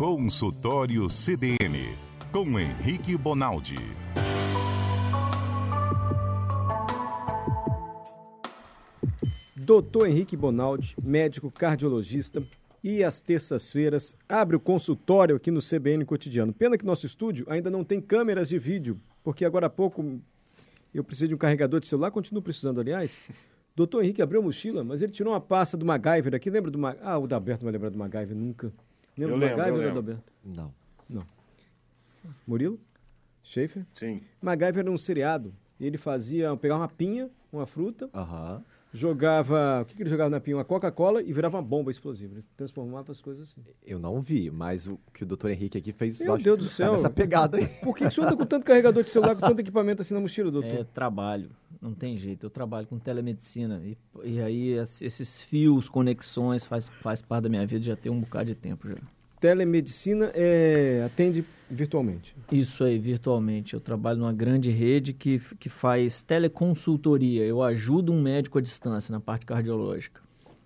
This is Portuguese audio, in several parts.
Consultório CBN, com Henrique Bonaldi. Doutor Henrique Bonaldi, médico cardiologista, e às terças-feiras abre o consultório aqui no CBN Cotidiano. Pena que nosso estúdio ainda não tem câmeras de vídeo, porque agora há pouco eu preciso de um carregador de celular, continuo precisando, aliás. Doutor Henrique abriu a mochila, mas ele tirou uma pasta do MacGyver aqui. Lembra do MacGyver? Ah, o Daberto vai lembrar do MacGyver nunca. Lembra Eu do lembro, MacGyver eu ou do lembro. Não. Não. Murilo? Schaefer? Sim. MacGyver era um seriado. Ele fazia, pegava uma pinha, uma fruta, Aham. jogava. O que, que ele jogava na pinha? Uma Coca-Cola e virava uma bomba explosiva. Ele transformava as coisas assim. Eu não vi, mas o que o doutor Henrique aqui fez. Meu eu acho Deus que do tá céu. Nessa pegada aí. Por que, que o senhor anda com tanto carregador de celular, com tanto equipamento assim na mochila, doutor? É trabalho, não tem jeito. Eu trabalho com telemedicina e, e aí es- esses fios, conexões faz, faz parte da minha vida já tem um bocado de tempo já. Telemedicina é, atende virtualmente. Isso aí, virtualmente. Eu trabalho numa grande rede que, que faz teleconsultoria. Eu ajudo um médico à distância na parte cardiológica.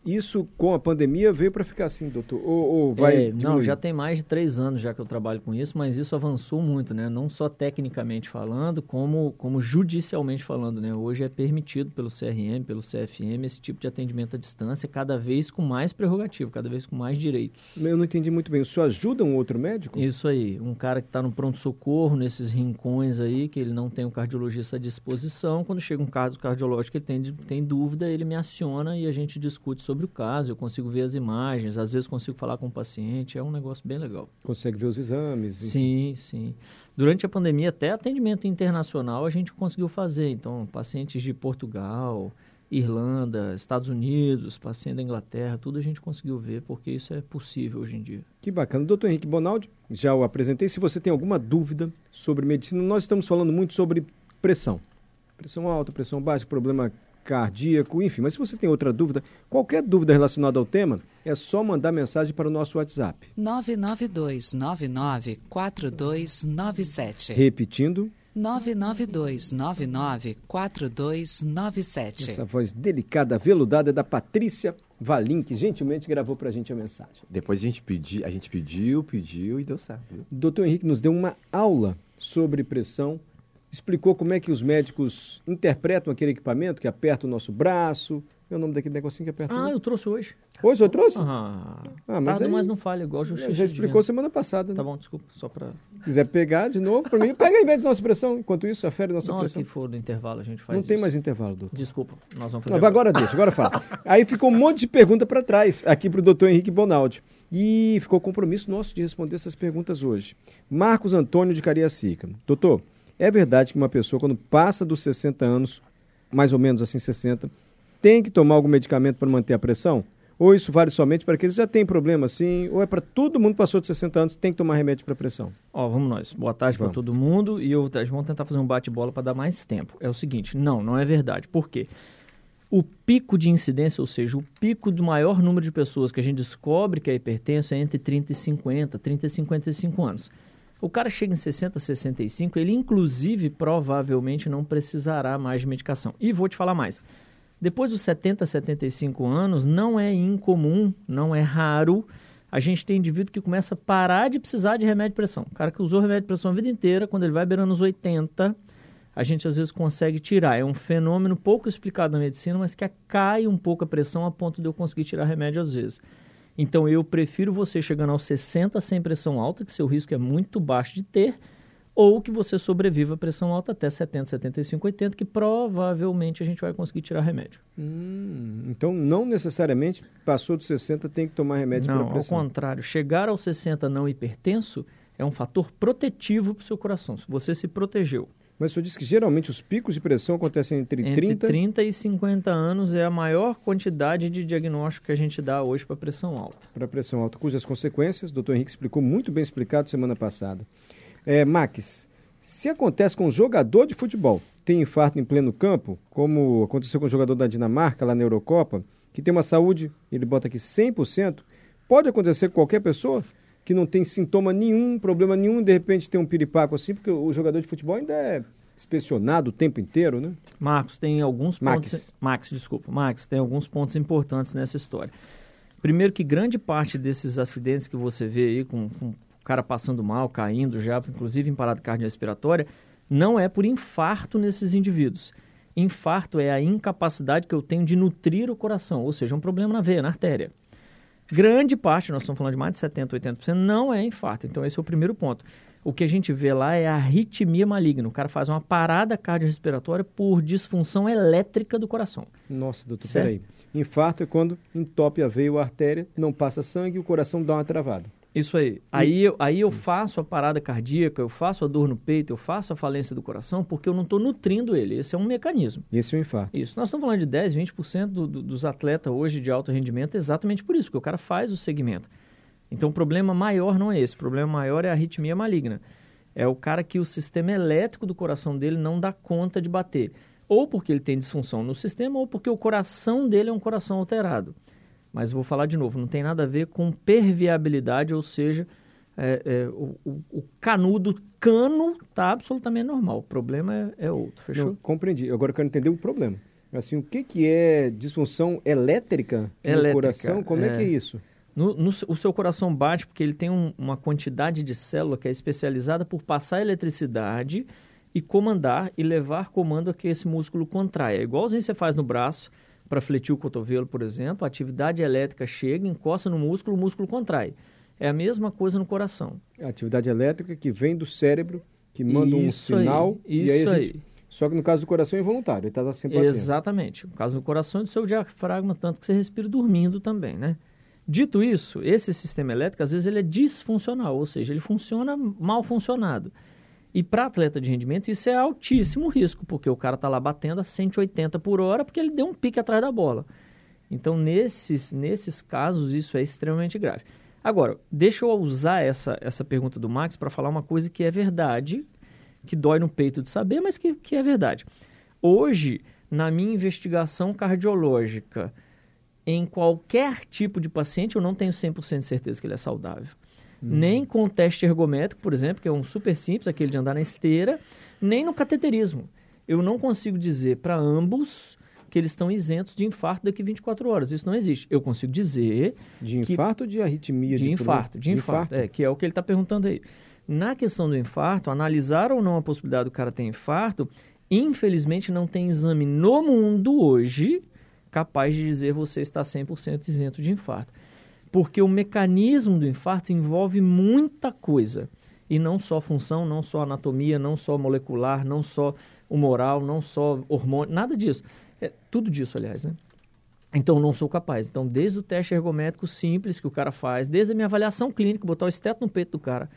Isso com a pandemia veio para ficar assim, doutor? Ou, ou vai. É, não, já tem mais de três anos já que eu trabalho com isso, mas isso avançou muito, né? Não só tecnicamente falando, como, como judicialmente falando, né? Hoje é permitido pelo CRM, pelo CFM, esse tipo de atendimento à distância, cada vez com mais prerrogativo, cada vez com mais direitos. Eu não entendi muito bem. O senhor ajuda um outro médico? Isso aí, um cara que está no pronto-socorro, nesses rincões aí, que ele não tem um cardiologista à disposição, quando chega um caso cardiológico que ele tem, tem dúvida, ele me aciona e a gente discute sobre o caso, eu consigo ver as imagens, às vezes consigo falar com o paciente, é um negócio bem legal. Consegue ver os exames? Sim, sim. Durante a pandemia, até atendimento internacional a gente conseguiu fazer. Então, pacientes de Portugal, Irlanda, Estados Unidos, paciente da Inglaterra, tudo a gente conseguiu ver, porque isso é possível hoje em dia. Que bacana. Doutor Henrique Bonaldi, já o apresentei. Se você tem alguma dúvida sobre medicina, nós estamos falando muito sobre pressão. Pressão alta, pressão baixa, problema cardíaco, enfim. Mas se você tem outra dúvida, qualquer dúvida relacionada ao tema, é só mandar mensagem para o nosso WhatsApp. 992994297. Repetindo, 992994297. essa voz delicada, veludada é da Patrícia Valim, que gentilmente gravou para a gente a mensagem. Depois a gente, pedi, a gente pediu, pediu e deu certo. Viu? Doutor Henrique nos deu uma aula sobre pressão, explicou como é que os médicos interpretam aquele equipamento que aperta o nosso braço. É o nome daquele negocinho que aperta o Ah, eu trouxe hoje. Hoje eu trouxe? Ah, Ah, mas tarda, aí- mas não falha, igual justiça. Já explicou semana passada. Né? Tá bom, desculpa, só para... Se quiser pegar de novo, para mim, pega aí mede nossa pressão. Enquanto isso, afere nossa Na hora pressão. que for do intervalo a gente faz Não tem isso. mais intervalo, doutor. Desculpa, nós vamos fazer Não, vai agora deixa, agora fala. Aí ficou um monte de pergunta para trás, aqui para o doutor Henrique Bonaldi. E ficou compromisso nosso de responder essas perguntas hoje. Marcos Antônio de Cariacica. Doutor, é verdade que uma pessoa, quando passa dos 60 anos, mais ou menos assim 60, tem que tomar algum medicamento para manter a pressão? Ou isso vale somente para aqueles que já têm problema assim? Ou é para todo mundo que passou de 60 anos tem que tomar remédio para pressão? Ó, vamos nós. Boa tarde para todo mundo e eu, vamos tentar fazer um bate-bola para dar mais tempo. É o seguinte, não, não é verdade. Por quê? O pico de incidência, ou seja, o pico do maior número de pessoas que a gente descobre que é hipertenso é entre 30 e 50, 30 e 55 anos. O cara chega em 60, 65, ele inclusive provavelmente não precisará mais de medicação. E vou te falar mais. Depois dos 70, 75 anos, não é incomum, não é raro a gente tem indivíduo que começa a parar de precisar de remédio de pressão. O cara que usou remédio de pressão a vida inteira, quando ele vai beirando os 80, a gente às vezes consegue tirar. É um fenômeno pouco explicado na medicina, mas que cai um pouco a pressão a ponto de eu conseguir tirar remédio às vezes. Então eu prefiro você chegando aos 60 sem pressão alta, que seu risco é muito baixo de ter, ou que você sobreviva a pressão alta até 70, 75, 80, que provavelmente a gente vai conseguir tirar remédio. Hum, então, não necessariamente passou dos 60 tem que tomar remédio Não, para ao pressão. contrário. Chegar aos 60 não hipertenso é um fator protetivo para o seu coração. Você se protegeu. Mas o senhor disse que geralmente os picos de pressão acontecem entre, Entre 30 30 e 50 anos é a maior quantidade de diagnóstico que a gente dá hoje para pressão alta. para pressão alta, cujas consequências, o doutor Henrique explicou muito bem explicado semana passada. É, Max, se acontece com um jogador de futebol, tem infarto em pleno campo, como aconteceu com o jogador da Dinamarca lá na Eurocopa, que tem uma saúde, ele bota aqui 100%, pode acontecer com qualquer pessoa que não tem sintoma nenhum, problema nenhum, de repente tem um piripaco assim, porque o jogador de futebol ainda é inspecionado o tempo inteiro, né? Marcos, tem alguns Max. pontos. Max, desculpa. Max, tem alguns pontos importantes nessa história. Primeiro que grande parte desses acidentes que você vê aí, com, com o cara passando mal, caindo já, inclusive em parada cardiorrespiratória, não é por infarto nesses indivíduos. Infarto é a incapacidade que eu tenho de nutrir o coração, ou seja, um problema na veia, na artéria. Grande parte, nós estamos falando de mais de 70%, 80%, não é infarto. Então, esse é o primeiro ponto. O que a gente vê lá é a arritmia maligna. O cara faz uma parada cardiorrespiratória por disfunção elétrica do coração. Nossa, doutor, Certo. peraí. Infarto é quando entope a veia ou a artéria, não passa sangue e o coração dá uma travada. Isso aí. Aí eu, aí eu faço a parada cardíaca, eu faço a dor no peito, eu faço a falência do coração, porque eu não estou nutrindo ele. Esse é um mecanismo. Esse é o infarto. Isso. Nós estamos falando de 10, 20% do, do, dos atletas hoje de alto rendimento exatamente por isso, porque o cara faz o segmento. Então o problema maior não é esse. O problema maior é a arritmia maligna. É o cara que o sistema elétrico do coração dele não dá conta de bater. Ou porque ele tem disfunção no sistema, ou porque o coração dele é um coração alterado. Mas vou falar de novo, não tem nada a ver com perviabilidade, ou seja, é, é, o, o, canudo, cano, está absolutamente normal. O problema é, é outro, fechou? Não, compreendi. Agora eu quero entender o problema. Assim, o que, que é disfunção elétrica no Elétrica, coração? Como é. é. que é isso? No, no- o seu coração bate porque ele tem um- uma quantidade de célula que é especializada por passar eletricidade e comandar e levar comando a que esse músculo contraia. Igualzinho você faz no braço para fletir o cotovelo, por exemplo, a atividade elétrica chega, encosta no músculo, o músculo contrai. É a mesma coisa no coração. A atividade elétrica que vem do cérebro, que manda um Isso aí, sinal. e aí isso a gente... Só que no caso do coração é involuntário, ele está sempre batendo. Exatamente. No caso do coração e do seu diafragma, tanto que você respira dormindo também, né? Dito isso, esse sistema elétrico, às vezes, ele é disfuncional, ou seja, ele funciona mal funcionado. E para atleta de rendimento, isso é altíssimo risco, porque o cara está lá batendo a 180 por hora porque ele deu um pique atrás da bola. Então, nesses, nesses casos, isso é extremamente grave. Agora, deixa eu usar essa, essa pergunta do Max para falar uma coisa que é verdade, que dói no peito de saber, mas que, que é verdade. Hoje, na minha investigação cardiológica, em qualquer tipo de paciente, eu não tenho 100% de certeza que ele é saudável. Nem com o teste ergométrico, por exemplo, que é um super simples, aquele de andar na esteira, nem no cateterismo. Eu não consigo dizer para ambos que eles estão isentos de infarto daqui 24 horas. Isso não existe. Eu consigo dizer De que- infarto ou de arritmia? de tudo? infarto, de infarto, é, que é o que ele está perguntando aí. Na questão do infarto, analisar ou não a possibilidade do cara ter infarto, infelizmente não tem exame no mundo hoje capaz de dizer você está 100% isento de infarto. Porque o mecanismo do infarto envolve muita coisa. E não só função, não só anatomia, não só molecular, não só humoral, não só hormônio, nada disso. É, tudo disso, aliás, né? Então, não sou capaz. Então, desde o teste ergométrico simples que o cara faz, desde a minha avaliação clínica, botar o esteto no peito do cara,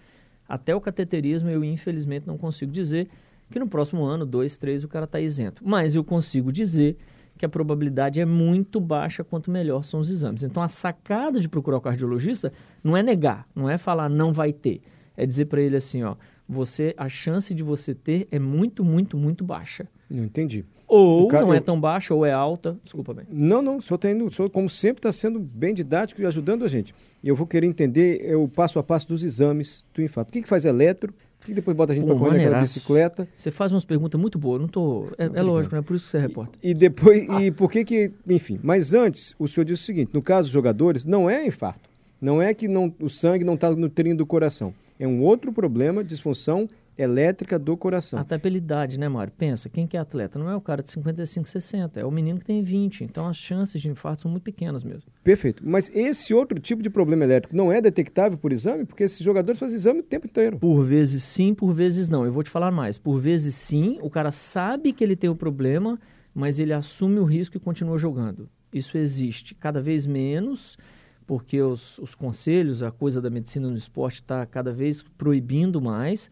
até o cateterismo, eu infelizmente não consigo dizer que no próximo ano, dois, três, o cara está isento. Mas eu consigo dizer que a probabilidade é muito baixa quanto melhor são os exames. Então, a sacada de procurar o cardiologista não é negar, não é falar não vai ter. É dizer para ele assim, ó, você, a chance de você ter é muito, muito, muito baixa. Não entendi. Ou cara- não é tão baixa, ou é alta. Desculpa, bem. Não, não, o senhor, tá indo, o senhor, como sempre, está sendo bem didático e ajudando a gente. Eu vou querer entender é, o passo a passo dos exames do infarto. O que, que faz elétro? Que depois bota a gente para correr naquela bicicleta? Você faz umas perguntas muito boas, não tô. É, é lógico, né? Por isso que você é repórter. E depois, e por que que, enfim. Mas antes, o senhor disse o seguinte: no caso dos jogadores, não é infarto. Não é que não, o sangue não está nutrindo o coração. É um outro problema, disfunção elétrica do coração. Até pela idade, né, Mário? Pensa, quem que é atleta? Não é o cara de 55, 60, é o menino que tem 20. Então as chances de infarto são muito pequenas mesmo. Perfeito. Mas esse outro tipo de problema elétrico não é detectável por exame? Porque esses jogadores fazem exame o tempo inteiro. Por vezes sim, por vezes não. Eu vou te falar mais. Por vezes sim, o cara sabe que ele tem o problema, mas ele assume o risco e continua jogando. Isso existe. Cada vez menos, porque os, os conselhos, a coisa da medicina no esporte está cada vez proibindo mais,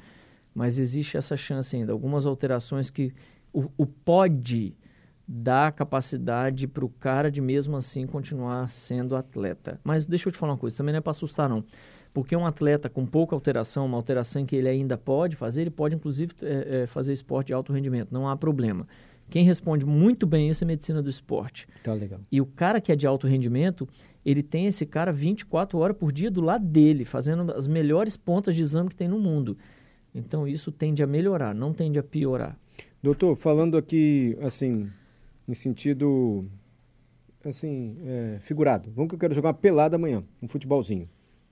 mas existe essa chance ainda. Algumas alterações que o, o pode dá capacidade para o cara de mesmo assim continuar sendo atleta. Mas deixa eu te falar uma coisa, também não é para assustar não. Porque um atleta com pouca alteração, uma alteração que ele ainda pode fazer, ele pode inclusive é, é, fazer esporte de alto rendimento, não há problema. Quem responde muito bem isso é medicina do esporte. Tá legal. E o cara que é de alto rendimento, ele tem esse cara 24 horas por dia do lado dele, fazendo as melhores pontas de exame que tem no mundo. Então isso tende a melhorar, não tende a piorar. Doutor, falando aqui, assim, em sentido assim, é, figurado. Vamos que eu quero jogar uma pelada amanhã, um futebolzinho.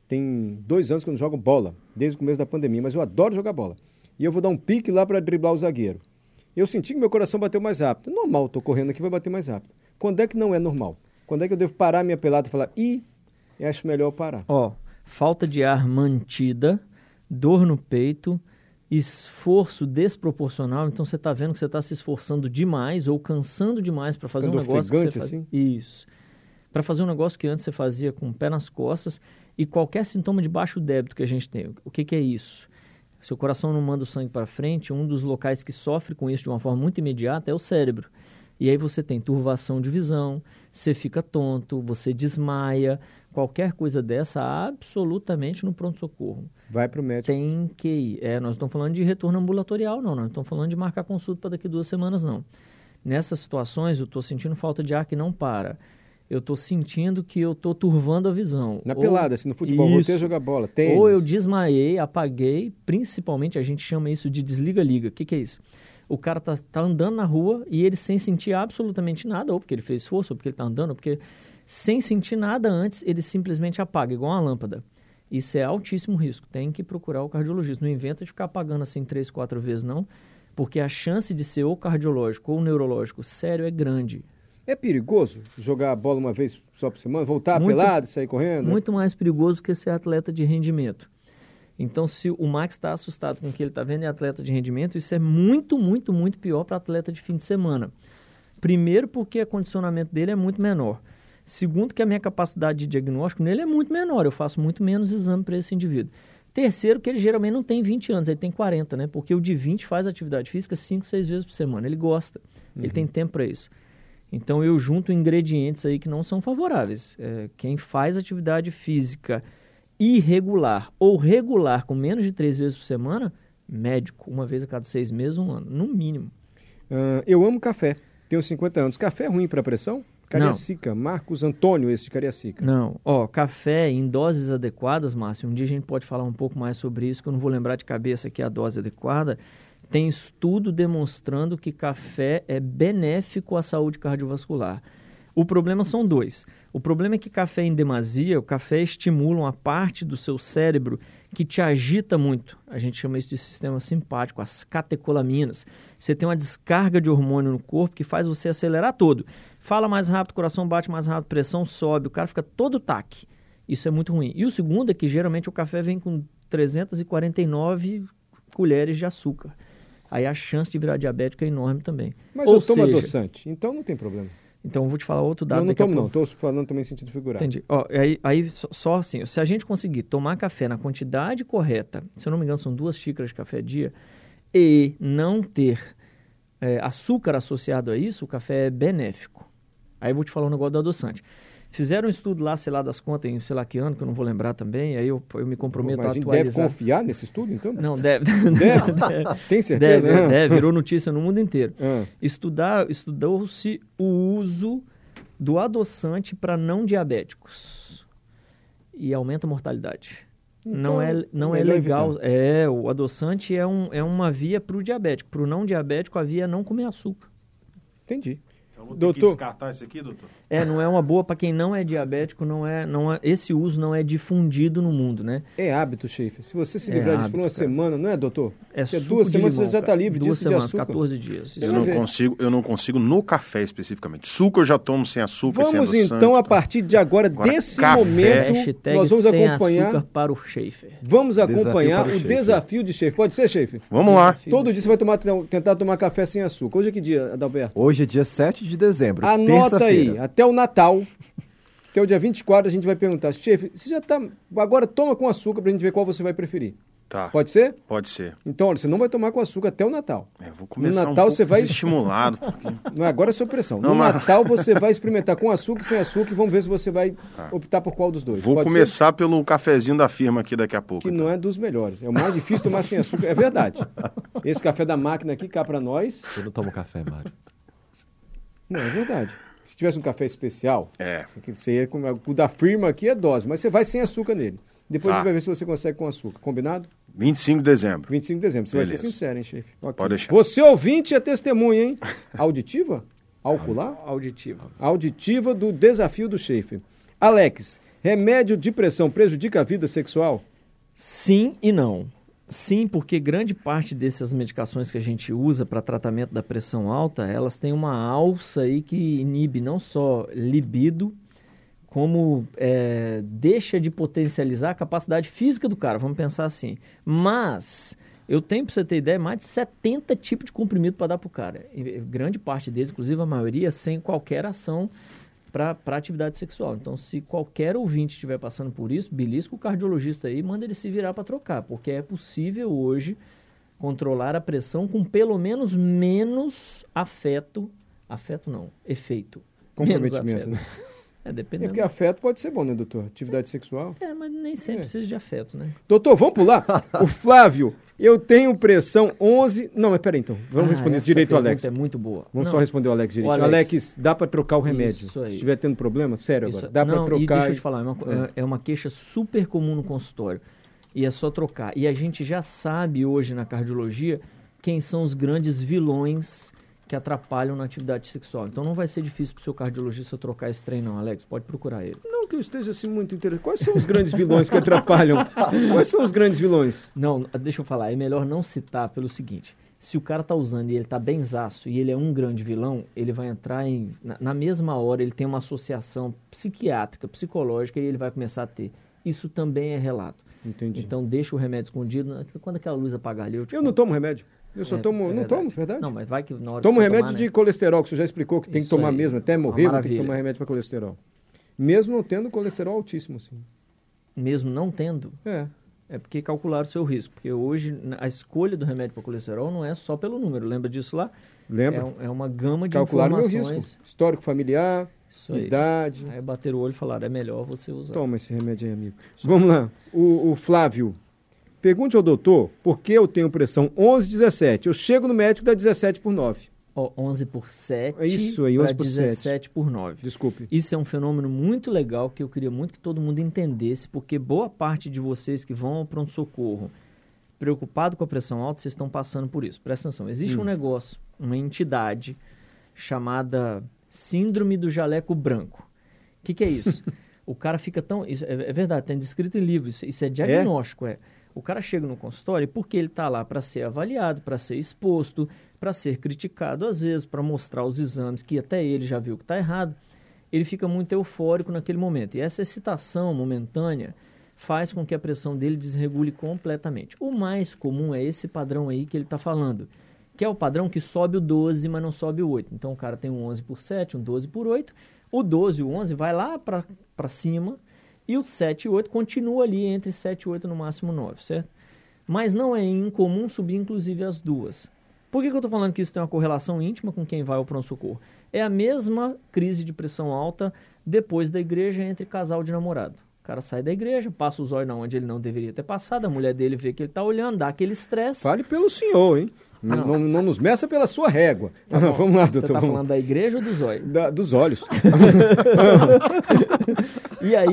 Tem dois anos que eu não jogo bola, desde o começo da pandemia, mas eu adoro jogar bola. E eu vou dar um pique lá para driblar o zagueiro. Eu senti que meu coração bateu mais rápido. Normal, tô correndo aqui, vai bater mais rápido. Quando é que não é normal? Quando é que eu devo parar minha pelada e falar, ih, acho melhor parar? Ó, falta de ar mantida, dor no peito, esforço desproporcional. Então você está vendo que você está se esforçando demais ou cansando demais para fazer Ficando um negócio que você faz... assim? Isso. Para fazer um negócio que antes você fazia com o pé nas costas e qualquer sintoma de baixo débito que a gente tem. O que, que é isso? Seu coração não manda o sangue para frente, um dos locais que sofre com isso de uma forma muito imediata é o cérebro. E aí você tem turvação de visão, você fica tonto, você desmaia, qualquer coisa dessa absolutamente no pronto-socorro. Vai pro médico. Tem que ir. É, nós não estamos falando de retorno ambulatorial, não. Nós não estamos falando de marcar consulta para daqui duas semanas, não. Nessas situações, eu estou sentindo falta de ar que não para. Eu estou sentindo que eu estou turvando a visão. Na Ou- pelada, assim, no futebol, voltei a Isso. jogar bola. Tênis. Ou eu desmaiei, apaguei, principalmente a gente chama isso de desliga-liga. O que, que é isso? O cara tá, tá andando na rua e ele sem sentir absolutamente nada, ou porque ele fez esforço, ou porque ele tá andando, ou porque sem sentir nada antes, ele simplesmente apaga, igual uma lâmpada. Isso é altíssimo risco. Tem que procurar o cardiologista. Não inventa de ficar apagando assim três, quatro vezes, não, porque a chance de ser ou cardiológico ou neurológico sério é grande. É perigoso jogar bola uma vez só por semana, voltar Muito- pelado e sair correndo? muito mais perigoso que ser atleta de rendimento. Então, se o Max está assustado com o que ele está vendo em atleta de rendimento, isso é muito, muito, muito pior para atleta de fim de semana. Primeiro, porque o condicionamento dele é muito menor. Segundo, que a minha capacidade de diagnóstico nele é muito menor. Eu faço muito menos exame para esse indivíduo. Terceiro, que ele geralmente não tem 20 anos, ele tem 40, né? Porque o de 20 faz atividade física 5, 6 vezes por semana. Ele gosta, ele tem tempo para isso. Então eu junto ingredientes aí que não são favoráveis. É, quem faz atividade física irregular ou regular com menos de três vezes por semana, médico, uma vez a cada seis meses, um ano, no mínimo. Ah, eu amo café. Tenho 50 anos. Café é ruim para pressão? Cariacica. Marcos Antônio, esse de Cariacica. Não, ó, café em doses adequadas, Márcio, um dia a gente pode falar um pouco mais sobre isso, que eu não vou lembrar de cabeça aqui a dose adequada. Tem estudo demonstrando que café é benéfico à saúde cardiovascular. O problema são dois. O problema é que café em demasia, o café estimula uma parte do seu cérebro que te agita muito. A gente chama isso de sistema simpático, as catecolaminas. Você tem uma descarga de hormônio no corpo que faz você acelerar todo. Fala mais rápido, coração bate mais rápido, pressão sobe, o cara fica todo taque. Isso é muito ruim. E o segundo é que geralmente o café vem com 349 colheres de açúcar. Aí a chance de virar diabético é enorme também. Mas Ou eu tomo seja, adoçante, então não tem problema. Então eu vou te falar outro dado não, não a tomo não. Estou falando também em sentido figurado. Entendi. Ó, aí, aí só, só assim, se a gente conseguir tomar café na quantidade correta, se eu não me engano são duas xícaras de café dia, e não ter é, açúcar associado a isso, o café é benéfico. Aí eu vou te falar um negócio do adoçante. Fizeram um estudo lá, sei lá, das contas em sei lá que ano, que eu não vou lembrar também, aí eu, eu me comprometo Mas a a gente deve atualizar. confiar nesse estudo, então? Não, deve. Deve? Tem certeza? Deve, Ah. deve, virou notícia no mundo inteiro. Ah. Estudar, estudou-se o uso do adoçante para não diabéticos e aumenta a mortalidade. não é, não é melhor legal. evitar. É, o adoçante é, um, é uma via para o diabético. Para o não diabético, a via é não comer açúcar. Entendi. Então vou ter Doutor. que descartar isso aqui, doutor? É, não é uma boa para quem não é diabético, não é, não é, esse uso não é difundido no mundo, né? É hábito, Schaefer. Se você se É livrar disso por uma hábito, cara. semana, não é, doutor? É suco duas de semanas limão, você já está livre Duas disso de semanas, açúcar. 14 dias. Eu não, ver. consigo, eu não consigo no café especificamente. Suco eu já tomo sem açúcar, sem Vamos adoçante, então, a partir de agora, Agora, desse café. momento, Hashtag nós vamos sem acompanhar, açúcar para o Schaefer. vamos Desafio acompanhar para o o desafio de Schaefer. Pode ser, Schaefer? Vamos lá. Todo dia você vai tomar, tentar tomar café sem açúcar. Hoje é que dia, Adalberto? Hoje é dia 7 de dezembro. Anota aí, terça-feira. Até o Natal, até o dia 24, a gente vai perguntar, chefe, você já tá. Agora toma com açúcar pra gente ver qual você vai preferir. Tá, Pode ser? pode ser. Então, olha, você não vai tomar com açúcar até o Natal. É, vou começar Natal um pouco você vai- estimulado. porque- Não, agora é sua pressão. Não, no mas- Natal você vai experimentar com açúcar e sem açúcar e vamos ver se você vai optar por qual dos dois. Vou Pode ser? começar pelo cafezinho da firma aqui daqui a pouco. Que então. não é dos melhores. É o mais difícil tomar sem açúcar. É verdade. Esse café da máquina aqui cá pra nós. Eu não tomo café, Mário. Não, é verdade. Se tivesse um café especial, É. Isso aqui, Você ia com, o da firma aqui é dose, mas você vai sem açúcar nele. Depois a Tá. gente vai ver se você consegue com açúcar. Combinado? 25 de dezembro. 25 de dezembro. Você vai Beleza. ser sincero, hein, chefe? Ok. Pode deixar. Você ouvinte é testemunha, hein? Auditiva? Alcular? Auditiva. Auditiva do desafio do Schaefer. Alex, remédio de pressão prejudica a vida sexual? Sim e não. Sim, porque grande parte dessas medicações que a gente usa para tratamento da pressão alta, elas têm uma alça aí que inibe não só libido, como é, deixa de potencializar a capacidade física do cara, vamos pensar assim. Mas eu tenho, para você ter ideia, mais de 70 tipos de comprimido para dar para o cara. E grande parte deles, inclusive a maioria, sem qualquer ação para atividade sexual. Então, se qualquer ouvinte estiver passando por isso, belisca o cardiologista aí, manda ele se virar para trocar, porque é possível hoje controlar a pressão com pelo menos menos afeto, afeto não, efeito. Comprometimento, né? afeto. É, É dependendo. porque afeto pode ser bom, né, doutor? Atividade sexual. É, mas nem sempre É. precisa de afeto, né? Doutor, vamos pular? o Flávio, eu tenho pressão 11... Não, mas peraí então. Vamos Ah, responder direito ao Alex. é muito boa. Vamos Não, só responder o Alex direito. O Alex, Alex- dá para trocar o remédio. Isso aí. Se estiver tendo problema, sério Isso- agora. Dá para trocar. E deixa eu te falar, é uma, Ah. é- é uma queixa super comum no consultório. E é só trocar. E a gente já sabe hoje na cardiologia quem são os grandes vilões que atrapalham na atividade sexual. Então não vai ser difícil para o seu cardiologista trocar esse trem, não, Alex. Pode procurar ele. Não que eu esteja assim muito interessado. Quais são os grandes vilões que atrapalham? Quais são os grandes vilões? Não, deixa eu falar, é melhor não citar pelo seguinte. Se o cara tá usando e ele tá benzaço e ele é um grande vilão, ele vai entrar em. Na, na mesma hora, ele tem uma associação psiquiátrica, psicológica e ele vai começar a ter. Isso também é relato. Entendi. Então deixa o remédio escondido. Quando aquela luz apagar ali, eu eu não conto. tomo remédio. Eu só É- tomo. é não verdade. tomo, verdade? Não, mas vai que na hora Tomo que remédio tomar, de né? colesterol, que você já explicou que tem que Isso tomar aí. mesmo. Até Uma morrer, ter que tomar remédio para colesterol. Mesmo não tendo colesterol altíssimo, assim. Mesmo não tendo, É. é porque calcularam o seu risco. Porque hoje a escolha do remédio para colesterol não é só pelo número. Lembra disso lá? Lembra? É, é uma gama de Calcularam meu informações. risco. Histórico familiar, Isso aí. idade. Aí bateram o olho e falaram, é melhor você usar. Toma esse remédio aí, amigo. Vamos lá. O, o Flávio. Pergunte ao doutor por que eu tenho pressão 11, 17. Eu chego no médico dá 17 por 9. Ó, 11 por 7 É isso aí, para 11 por 7. 17 por 9. Desculpe. Isso é um fenômeno muito legal que eu queria muito que todo mundo entendesse, porque boa parte de vocês que vão ao pronto-socorro preocupado com a pressão alta, vocês estão passando por isso. Presta atenção. Existe Hum. um negócio, uma entidade chamada Síndrome do Jaleco Branco. O que, que é isso? o cara fica tão. Isso é, é verdade, tem descrito em livro, isso, isso é diagnóstico, é. O cara chega no consultório porque ele está lá para ser avaliado, para ser exposto, para ser criticado, às vezes, para mostrar os exames que até ele já viu que está errado. Ele fica muito eufórico naquele momento. E essa excitação momentânea faz com que a pressão dele desregule completamente. O mais comum é esse padrão aí que ele está falando, que é o padrão que sobe o 12, mas não sobe o 8. Então o cara tem um 11 por 7, um 12 por 8. O 12 e o 11 vai lá para cima e o 7 e 8 continua ali entre 7 e 8, no máximo 9, certo? Mas não é incomum subir inclusive as duas. Por que, que eu estou falando que isso tem uma correlação íntima com quem vai ao pronto-socorro? É a mesma crise de pressão alta depois da igreja entre casal de namorado. O cara sai da igreja, passa os olhos na onde ele não deveria ter passado, a mulher dele vê que ele está olhando, dá aquele estresse. Fale pelo senhor, hein? Não, Não. não, nos meça pela sua régua. Tá vamos lá, Você doutor. está vamos- falando da igreja ou dos olhos? Da- dos olhos. E aí,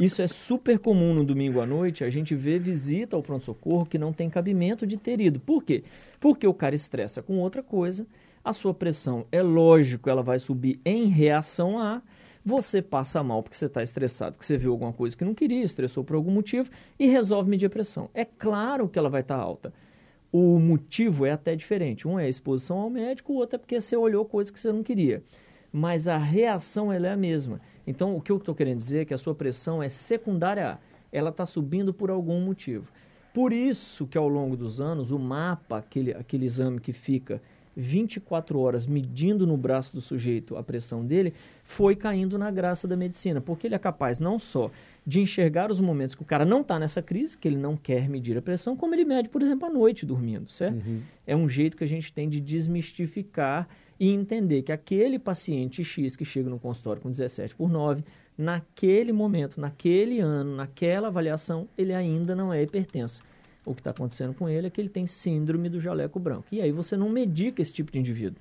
isso é super comum no domingo à noite, a gente vê visita ao pronto-socorro que não tem cabimento de ter ido. Por quê? Porque o cara estressa com outra coisa, a sua pressão, é lógico, ela vai subir em reação a. Você passa mal porque você está estressado, que você viu alguma coisa que não queria, estressou por algum motivo e resolve medir a pressão. É claro que ela vai estar alta. O motivo é até diferente. Um é a exposição ao médico, o outro é porque você olhou coisa que você não queria. Mas a reação ela é a mesma. Então, o que eu estou querendo dizer é que a sua pressão é secundária. Ela está subindo por algum motivo. Por isso que ao longo dos anos, o mapa, aquele, aquele exame que fica 24 horas medindo no braço do sujeito a pressão dele, foi caindo na graça da medicina. Porque ele é capaz não só de enxergar os momentos que o cara não está nessa crise, que ele não quer medir a pressão, como ele mede, por exemplo, à noite dormindo, certo? É um jeito que a gente tem de desmistificar e entender que aquele paciente X que chega no consultório com 17 por 9, naquele momento, naquele ano, naquela avaliação, ele ainda não é hipertenso. O que está acontecendo com ele é que ele tem síndrome do jaleco branco. E aí você não medica esse tipo de indivíduo.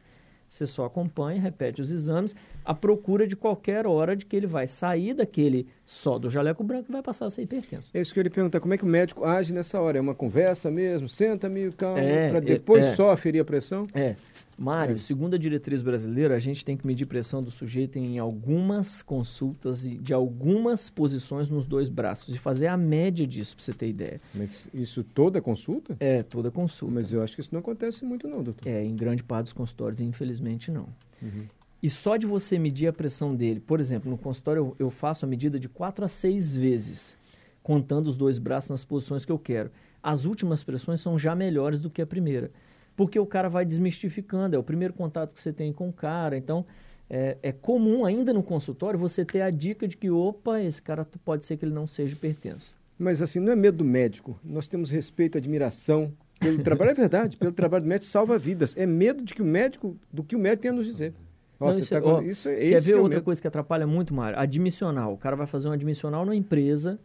Você só acompanha, repete os exames, à procura de qualquer hora de que ele vai sair daquele só do jaleco branco e vai passar a ser hipertenso. É isso que eu lhe perguntar. Como é que o médico age nessa hora? É uma conversa mesmo? Senta-me, calma, É, para é, depois é. só aferir a pressão? É. Mário, segundo a diretriz brasileira, a gente tem que medir pressão do sujeito em algumas consultas e de algumas posições nos dois braços e fazer a média disso, para você ter ideia. Mas isso toda consulta? É, toda consulta. Mas eu acho que isso não acontece muito não, doutor. É, em grande parte dos consultórios, infelizmente não. Uhum. E só de você medir a pressão dele, por exemplo, no consultório eu, eu faço a medida de 4 a 6 vezes, contando os dois braços nas posições que eu quero. As últimas pressões são já melhores do que a primeira, porque o cara vai desmistificando, é o primeiro contato que você tem com o cara, então é, é comum ainda no consultório você ter a dica de que, opa, esse cara pode ser que ele não seja hipertenso. Mas assim, não é medo do médico. Nós temos respeito, admiração pelo trabalho, é verdade, pelo trabalho do médico salva vidas. É medo de que o médico, do que o médico tem a nos dizer. Não, Nossa, isso, tá é- com- ó, isso é Quer ver que é outra medo. coisa que atrapalha muito, Mário? Admissional. O cara vai fazer um admissional na empresa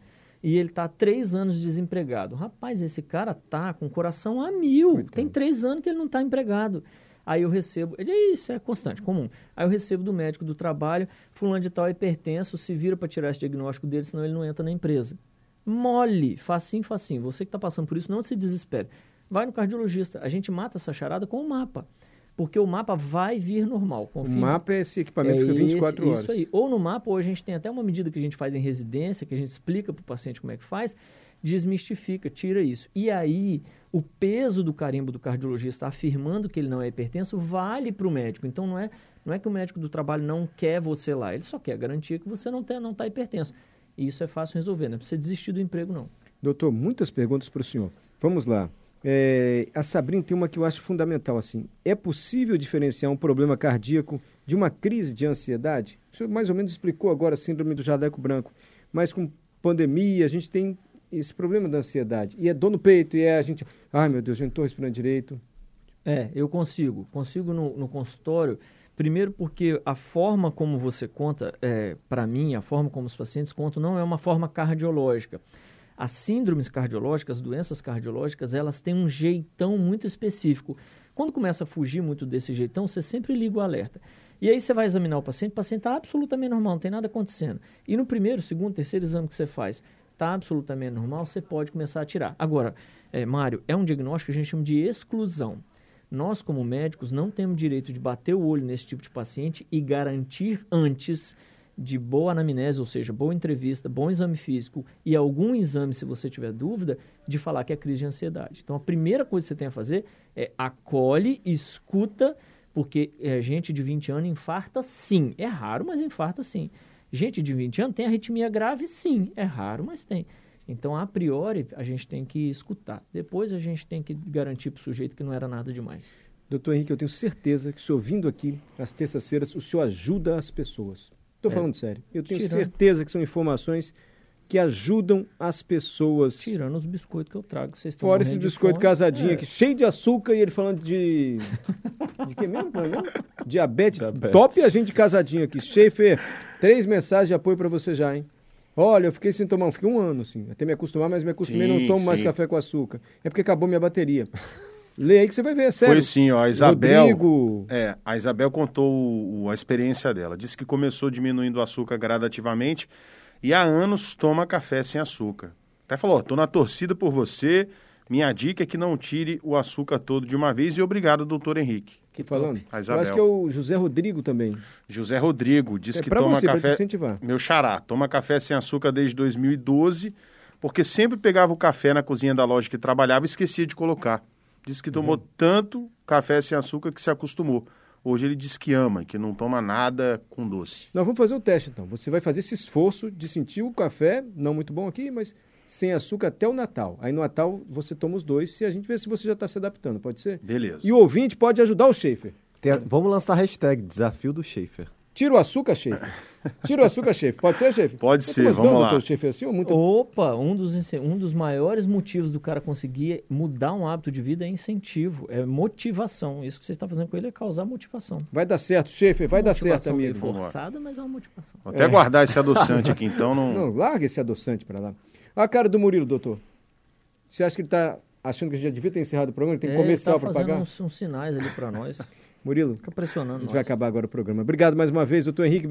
e ele está três anos desempregado. Rapaz, esse cara tá com o coração a mil. Tem três anos que ele não está empregado. Aí eu recebo, ele, isso é constante, comum. Aí eu recebo do médico do trabalho, fulano de tal é hipertenso, se vira para tirar esse diagnóstico dele, senão ele não entra na empresa. Mole, facinho, facinho. Você que está passando por isso, não se desespere. Vai no cardiologista. A gente mata essa charada com o mapa. Porque o mapa vai vir normal. O confia mapa é esse equipamento que é fica 24 esse- horas. Isso aí. Ou no mapa, ou a gente tem até uma medida que a gente faz em residência, que a gente explica para o paciente como é que faz, desmistifica, tira isso. E aí, o peso do carimbo do cardiologista afirmando que ele não é hipertenso vale para o médico. Então, não é, não é que o médico do trabalho não quer você lá, ele só quer garantir que você não está não tá hipertenso. E isso é fácil resolver, não é para você desistir do emprego, não. Doutor, muitas perguntas para o senhor. Vamos lá. É, a Sabrina tem uma que eu acho fundamental assim. É possível diferenciar um problema cardíaco de uma crise de ansiedade? O senhor mais ou menos explicou agora a síndrome do jaleco branco, mas com pandemia a gente tem esse problema da ansiedade. E é dor no peito, e é a gente, ai meu Deus, eu não estou respirando direito. É, eu consigo. Consigo no, no consultório. Primeiro porque a forma como você conta, é, para mim, a forma como os pacientes contam não é uma forma cardiológica. As síndromes cardiológicas, as doenças cardiológicas, elas têm um jeitão muito específico. Quando começa a fugir muito desse jeitão, você sempre liga o alerta. E aí você vai examinar o paciente, o paciente está absolutamente normal, não tem nada acontecendo. E no primeiro, segundo, terceiro exame que você faz, está absolutamente normal, você pode começar a tirar. Agora, é, Mário, é um diagnóstico que a gente chama de exclusão. Nós, como médicos, não temos direito de bater o olho nesse tipo de paciente e garantir antes de boa anamnese, ou seja, boa entrevista, bom exame físico e algum exame, se você tiver dúvida, de falar que é crise de ansiedade. Então, a primeira coisa que você tem a fazer é acolhe, escuta, porque é, gente de 20 anos infarta sim. É raro, mas infarta sim. Gente de 20 anos tem arritmia grave sim. É raro, mas tem. Então, a priori, a gente tem que escutar. Depois, a gente tem que garantir para o sujeito que não era nada demais. Doutor Henrique, eu tenho certeza que o senhor vindo aqui às terças-feiras, o senhor ajuda as pessoas. Estou É. falando sério. Eu tenho Tirando. certeza que são informações que ajudam as pessoas. Tirando os biscoitos que eu trago. Vocês estão Fora esse biscoito fome. casadinho É. aqui, cheio de açúcar, e ele falando de. De que mesmo? É mesmo? Diabetes. Diabetes. Top a gente casadinho aqui. Schaefer, três mensagens de apoio para você já, hein? Olha, eu fiquei sem tomar, um- fiquei um ano, assim, até me acostumar, mas me acostumei, Sim, não tomo mais sim. café com açúcar. É porque acabou minha bateria. Lê aí que você vai ver, é sério. Foi sim, ó, a Isabel. Rodrigo, É, a Isabel contou o- o- a experiência dela. Disse que começou diminuindo o açúcar gradativamente e há anos toma café sem açúcar. Até falou, ó, tô na torcida por você. Minha dica é que não tire o açúcar todo de uma vez e obrigado, doutor Henrique. que falando. A Eu Isabel. acho que é o José Rodrigo também. José Rodrigo disse É que toma você, pra te café. incentivar. Meu xará, toma café sem açúcar desde 2012, porque sempre pegava o café na cozinha da loja que trabalhava e esquecia de colocar. Disse que tomou Uhum. tanto café sem açúcar que se acostumou. Hoje ele diz que ama, que não toma nada com doce. Nós vamos fazer o teste, então. Você vai fazer esse esforço de sentir o café, não muito bom aqui, mas sem açúcar até o Natal. Aí no Natal você toma os dois e a gente vê se você já está se adaptando, pode ser? Beleza. E o ouvinte pode ajudar o Schaefer. Tem a- vamos lançar a hashtag Desafio do Schaefer. Tira o açúcar, Schaefer. Tira o açúcar, Schaefer. Pode ser, Schaefer? Pode Você ser, vamos lá. doutor Schaefer assim ou muito... Opa, um dos, um dos maiores motivos do cara conseguir mudar um hábito de vida é incentivo, é motivação. Isso que você está fazendo com ele é causar motivação. Vai dar certo, Schaefer, vai dar certo, amigo. forçada, mas é uma motivação. Vou até guardar esse adoçante aqui, então não. Não, larga esse adoçante para lá. Olha a cara do Murilo, doutor. Você acha que ele está achando que a gente já devia ter encerrado o programa? Ele tem É, comercial tá para fazendo pagar? uns, uns sinais ali para nós. Murilo, Fica pressionando a gente nós. vai acabar agora o programa. Obrigado mais uma vez, doutor Henrique.